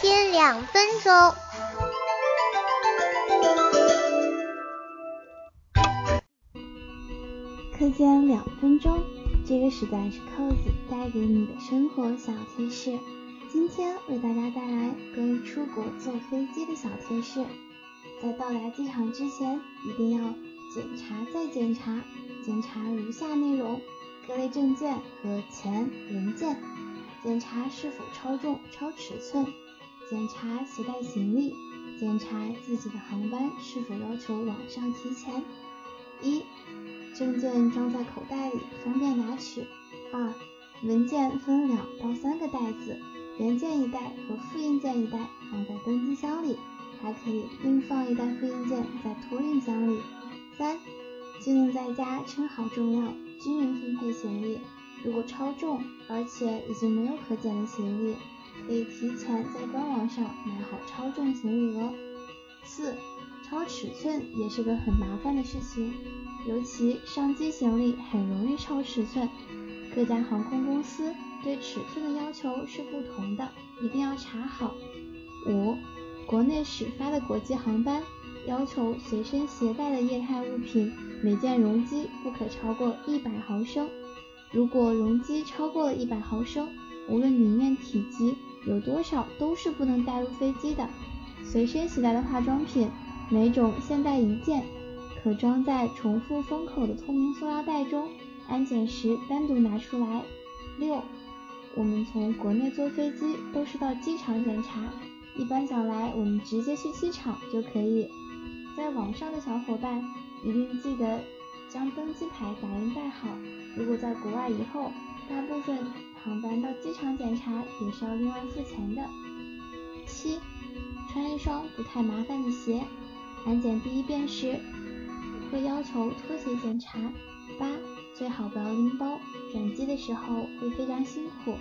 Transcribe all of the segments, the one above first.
间两分钟。课间两分钟，这个时段是扣子带给你的生活小贴士。今天为大家带来关于出国坐飞机的小贴士。在到达机场之前，一定要检查再检查，检查如下内容：各类证件和钱文件，检查是否超重超尺寸，检查携带行李，检查自己的航班是否要求网上提前。一、证件装在口袋里，方便拿取。二、文件分两到三个袋子，原件一袋和复印件一袋放在登机箱里。还可以另放一袋复印件在托运箱里。三、尽量在家称好重量，均匀分配行李。如果超重，而且已经没有可减的行李，可以提前在官网上买好超重行李额。四、超尺寸也是个很麻烦的事情，尤其上机行李很容易超尺寸。各家航空公司对尺寸的要求是不同的，一定要查好。五、国内始发的国际航班要求随身携带的液态物品每件容积不可超过一百毫升。如果容积超过了一百毫升，无论里面体积有多少，都是不能带入飞机的。随身携带的化妆品，每种限带一件，可装在重复封口的透明塑料袋中，安检时单独拿出来。六，我们从国内坐飞机都是到机场检查。一般想来，我们直接去机场就可以。在网上的小伙伴一定记得将登机牌打印带好。如果在国外以后，大部分航班到机场检查也是要另外付钱的。七，穿一双不太麻烦的鞋。安检第一遍时会要求拖鞋检查。八，最好不要拎包，转机的时候会非常辛苦。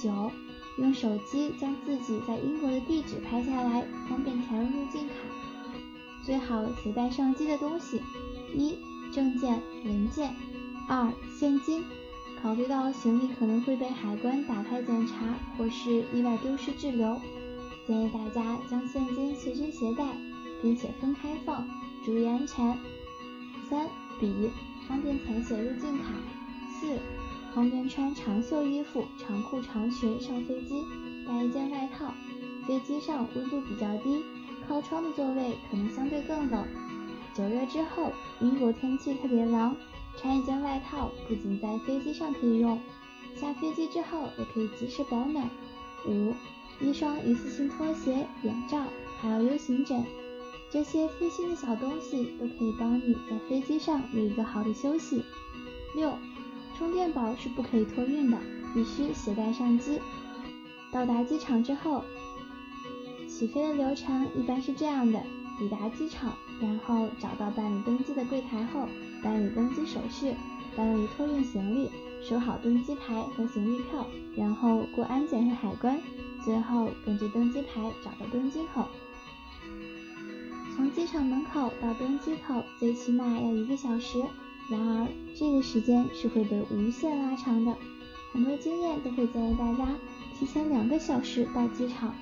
九。用手机将自己在英国的地址拍下来，方便填入入境卡。最好携带上机的东西：一、证件、文件；二、现金。考虑到行李可能会被海关打开检查，或是意外丢失滞留，建议大家将现金随身携带，并且分开放，注意安全。三、笔，方便填写入境卡。四。方便穿长袖衣服、长裤、长裙上飞机，带一件外套。飞机上温度比较低，靠窗的座位可能相对更冷。九月之后，英国天气特别凉，穿一件外套不仅在飞机上可以用，下飞机之后也可以及时保暖。五，一双一次性拖鞋、眼罩，还有 U 型枕，这些贴心的小东西都可以帮你在飞机上有一个好的休息。六。充电宝是不可以托运的，必须携带上机。到达机场之后，起飞的流程一般是这样的：抵达机场，然后找到办理登机的柜台后，办理登机手续，办理托运行李，收好登机牌和行李票，然后过安检和海关，最后根据登机牌找到登机口。从机场门口到登机口最起码要一个小时。然而，这个时间是会被无限拉长的。很多经验都会建议大家提前两个小时到机场，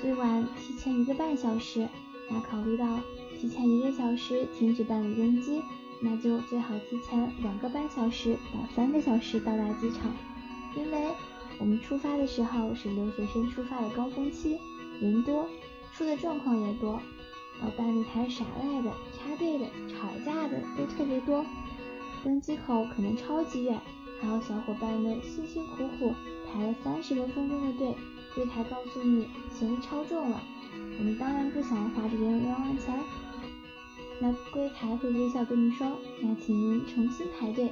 最晚提前一个半小时。那考虑到提前一个小时停止办理登机，那就最好提前两个半小时到三个小时到达机场，因为我们出发的时候是留学生出发的高峰期，人多，出的状况也多，到办理台耍赖的、插队的、吵架的都特别多。登机口可能超级远，还有小伙伴们辛辛苦苦排了三十多分钟的队，柜台告诉你行李超重了，我们当然不想花这些冤枉钱。那柜台会微笑跟你说，那请您重新排队，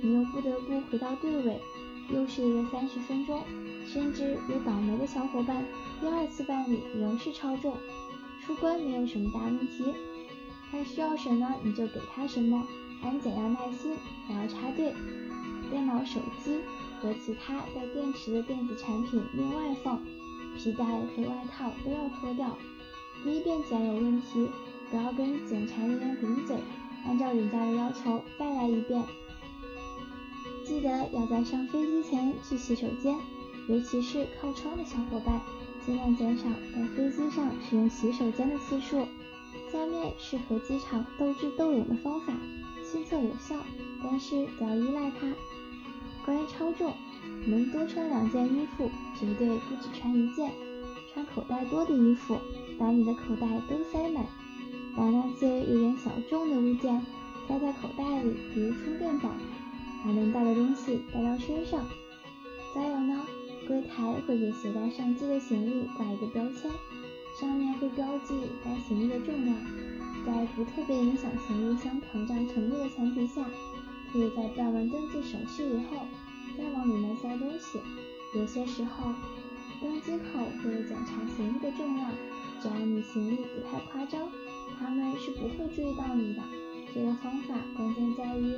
你又不得不回到队尾，又是一个三十分钟，甚至有倒霉的小伙伴第二次办理仍是超重，出关没有什么大问题，他需要什么你就给他什么。安检要耐心，还要插队。电脑、手机和其他带电池的电子产品另外放。皮带和外套都要脱掉。第一遍检有问题，不要跟检查人员顶嘴，按照人家的要求再来一遍。记得要在上飞机前去洗手间。尤其是靠窗的小伙伴，尽量减少在飞机上使用洗手间的次数。下面是和机场斗智斗勇的方法，亲测有效，但是不要依赖它。关于超重，能多穿两件衣服，绝对不只穿一件。穿口袋多的衣服，把你的口袋都塞满，把那些有点小重的物件塞在口袋里，比如充电宝。把能带的东西带到身上。再有呢，柜台会给携带上机的行李挂一个标签，上面会标记该行李的重量。在不特别影响行李箱膨胀程度的前提下，可以在办完登记手续以后，再往里面塞东西。有些时候，登机口会有检查行李的重量，只要你行李不太夸张，他们是不会注意到你的。这个方法关键在于，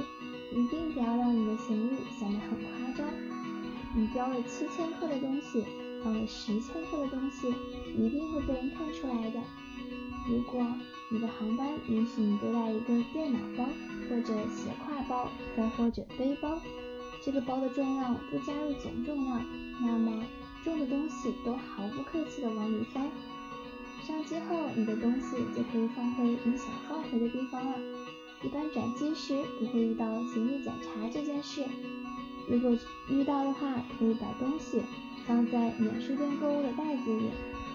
一定不要让你的行李显得很夸张。你标了七千克的东西，放了十千克的东西，一定会被人看出来的。如果你的航班允许你多带一个电脑包，或者斜挎包，再或者背包，这个包的重量不加入总重量，那么重的东西都毫不客气地往里塞。上机后，你的东西就可以放回你想放回的地方了。一般转机时不会遇到行李检查这件事，如果遇到的话，可以把东西放在免税店购物的袋子里，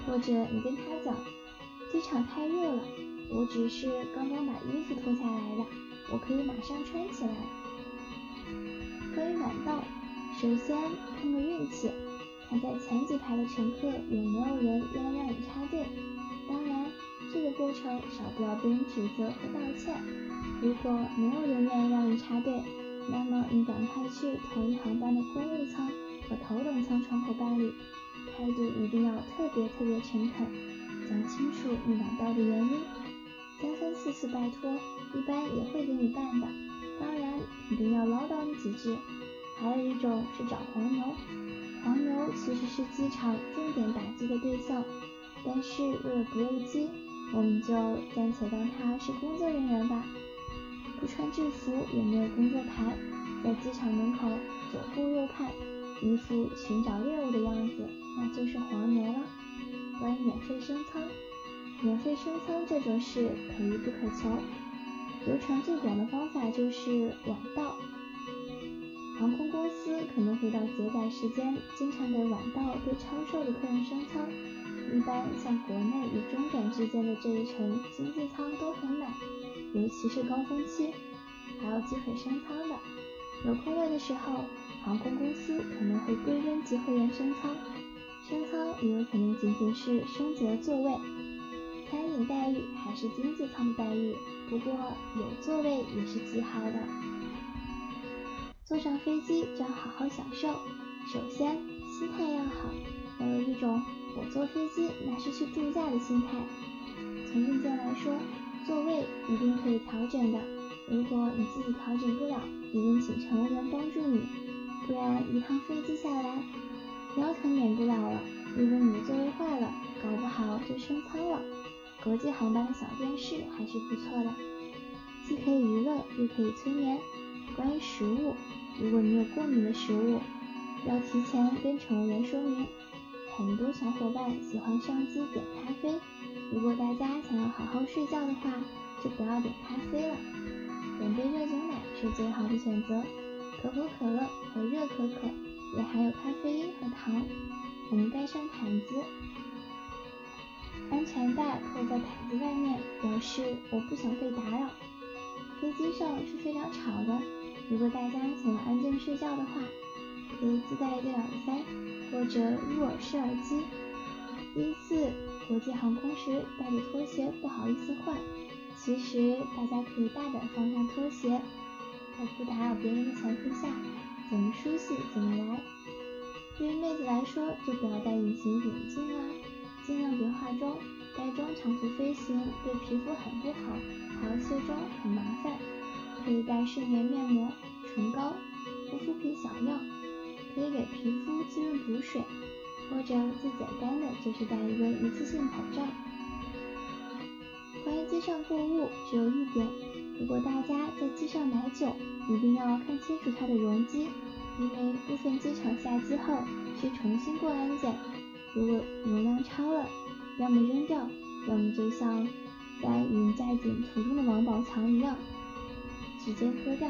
或者你跟他讲。机场太热了，我只是刚刚把衣服脱下来的，我可以马上穿起来。关于晚到，首先碰个运气，看在前几排的乘客有没有人愿意让你插队。这个过程少不了被人指责和道歉。如果没有人愿意让你插队，那么你赶快去同一航班的公务舱和头等舱窗口办理，态度一定要特别特别诚恳。讲清楚你晚到的原因，三番四次拜托，一般也会给你办的。当然，肯定要唠叨你几句。还有一种是找黄牛，黄牛其实是机场重点打击的对象，但是为了不误机，我们就暂且当他是工作人员吧。不穿制服，也没有工作牌，在机场门口左顾右盼，一副寻找猎物的样子，那就是黄牛了。关于免费升舱，免费升舱这种事可遇不可求。流传最广的方法就是晚到。航空公司可能会到接载时间，经常给晚到被超售的客人升舱。一般像国内与中转之间的这一程经济舱都很满，尤其是高峰期，还有机会升舱的。有空位的时候，航空公司可能会规定机会员升舱。升舱也有可能仅仅是升级了座位，餐饮待遇还是经济舱的待遇，不过有座位也是极好的。坐上飞机就要好好享受，首先心态要好，要有一种我坐飞机那是去度假的心态。从硬件来说，座位一定可以调整的，如果你自己调整不了，一定请乘务员帮助你，不然一趟飞机下来。腰疼免不了了，如果你的座位坏了，搞不好就升舱了。国际航班的小电视还是不错的，既可以娱乐又可以催眠。关于食物，如果你有过敏的食物，要提前跟乘务员说明。很多小伙伴喜欢上机点咖啡，如果大家想要好好睡觉的话，就不要点咖啡了，点杯热牛奶是最好的选择。可口可乐和热可可。也含有咖啡因和糖。我们盖上毯子，安全带扣在毯子外面，表示我不想被打扰。飞机上是非常吵的，如果大家想要安静睡觉的话，可以自带一对耳塞或者入耳式耳机。第一次国际航空时带着拖鞋不好意思换，其实大家可以大胆放下拖鞋，在不打扰别人的前提下。怎么梳洗怎么来。对于妹子来说，就不要戴隐形眼镜啦，尽量别化妆，带妆长途飞行对皮肤很不好，还要卸妆很麻烦。可以带睡眠面膜、唇膏、护肤品小样，可以给皮肤滋润补水，或者最简单的就是带一个一次性口罩。关于机上购物，只有一点，如果大家在机上买酒，一定要看清楚它的容积，因为部分机场下机后需重新过安检，如果容量超了，要么扔掉，要么就像在云在景途中的王宝强一样，直接喝掉。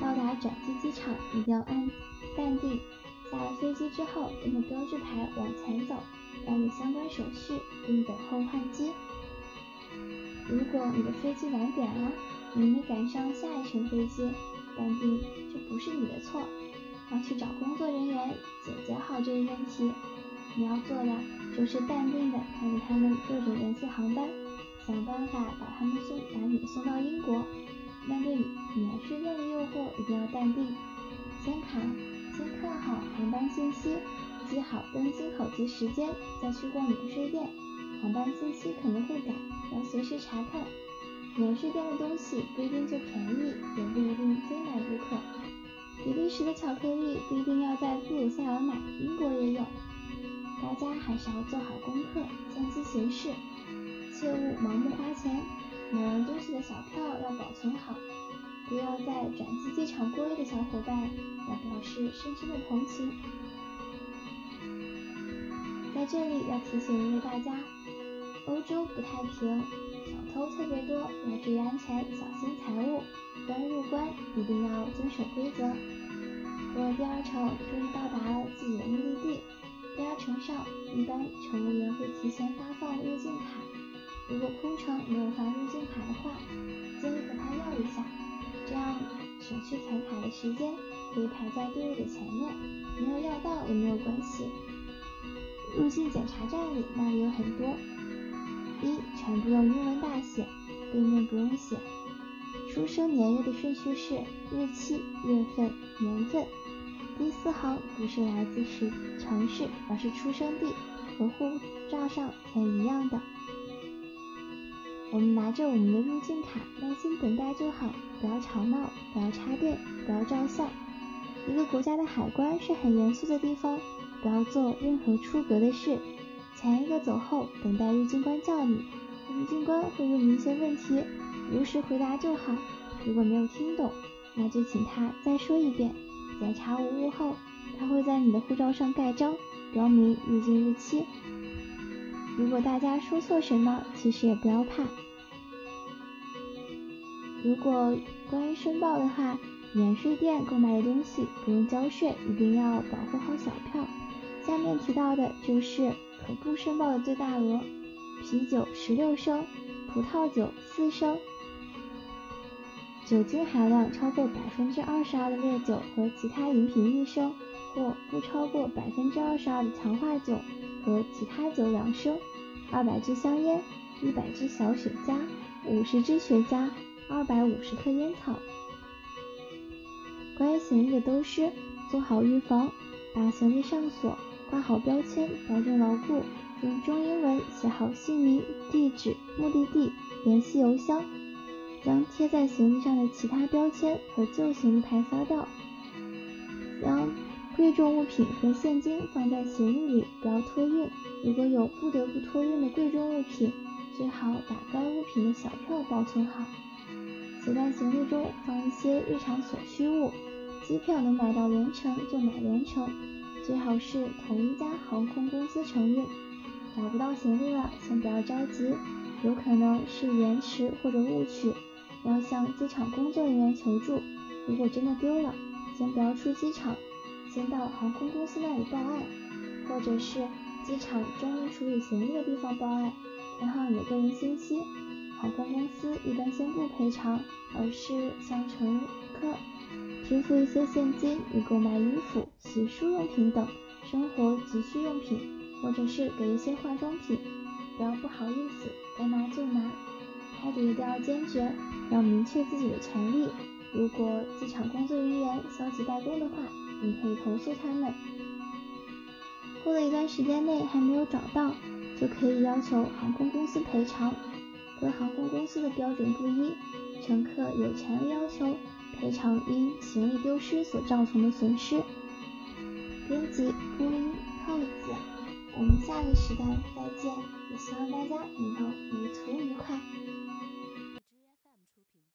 到达转机机场一定要安淡定，下了飞机之后跟着标志牌往前走，办理相关手续，并等候换机。如果你的飞机晚点了，你没赶上下一程飞机，淡定这不是你的错，要去找工作人员解决好这个问题。你要做的就是淡定的看着他们各种联系航班，想办法把他们送把你送到英国。面对免税店的诱惑，一定要淡定，先看先看好航班信息，记好登机口及时间，再去逛免税店。航班信息可能会改，要随时查看。免税店的东西不一定就便宜，也不一定非买不可。比利时的巧克力不一定要在布鲁塞尔买，英国也有。大家还是要做好功课，见机行事，切勿盲目花钱。买完东西的小票要保存好。不要在转机机场过夜的小伙伴要表示深深的同情。在这里要提醒一位大家，欧洲不太平，小偷特别多，要注意安全，小心财物。关入关一定要遵守规则。过了第二程，终于到达了自己的目的地。第二程上，一般乘务员会提前发放入境卡。如果空乘没有发入境卡的话，建议和他要一下，这样省去填卡的时间，可以排在队伍的前面。没有要到也没有关系。入境检查站里那里有很多，一全部用英文大写，背面不用写。出生年月的顺序是日期、月份、年份。第四行不是来自市城市，而是出生地，和护照上填一样的。我们拿着我们的入境卡，耐心等待就好，不要吵闹，不要插队，不要照相。一个国家的海关是很严肃的地方，不要做任何出格的事。前一个走后，等待入境官叫你，入境官会问你一些问题，如实回答就好。如果没有听懂，那就请他再说一遍。检查无误后，他会在你的护照上盖章，标明入境日期。如果大家说错什么，其实也不要怕。如果关于申报的话，免税店购买的东西不用交税，一定要保护好小票。下面提到的就是可不申报的最大额：啤酒十六升，葡萄酒四升，酒精含量超过百分之二十二的烈酒和其他饮品一升，或不超过百分之二十二的强化酒。和其他酒两升，二百支香烟，一百支小雪茄，五十支雪茄，二百五十克烟草。关于行李的丢失，做好预防，把行李上锁，挂好标签，保证牢固。用中英文写好姓名、地址、目的地、联系邮箱。将贴在行李上的其他标签和旧行李牌撕掉。将贵重物品和现金放在行李里，不要托运。如果有不得不托运的贵重物品，最好把该物品的小票保存好。携带行李中放一些日常所需物，机票能买到联程就买联程，最好是同一家航空公司承运。找不到行李了，先不要着急，有可能是延迟或者误取，要向机场工作人员求助。如果真的丢了，先不要出机场。先到航空公司那里报案，或者是机场专门处理行李的地方报案，填好你的个人信息。航空公司一般先不赔偿，而是向乘客支付一些现金，以购买衣服、洗漱用品等生活急需用品，或者是给一些化妆品。不要不好意思，该拿就拿，态度一定要坚决，要明确自己的权利。如果机场工作人员消极怠工的话，你可以投诉他们。过了一段时间内还没有找到，就可以要求航空公司赔偿。各航空公司的标准不一，乘客有权利要求赔偿因行李丢失所造成的损失。编辑：播音：扣子。我们下个时段再见，也希望大家能够旅途愉快。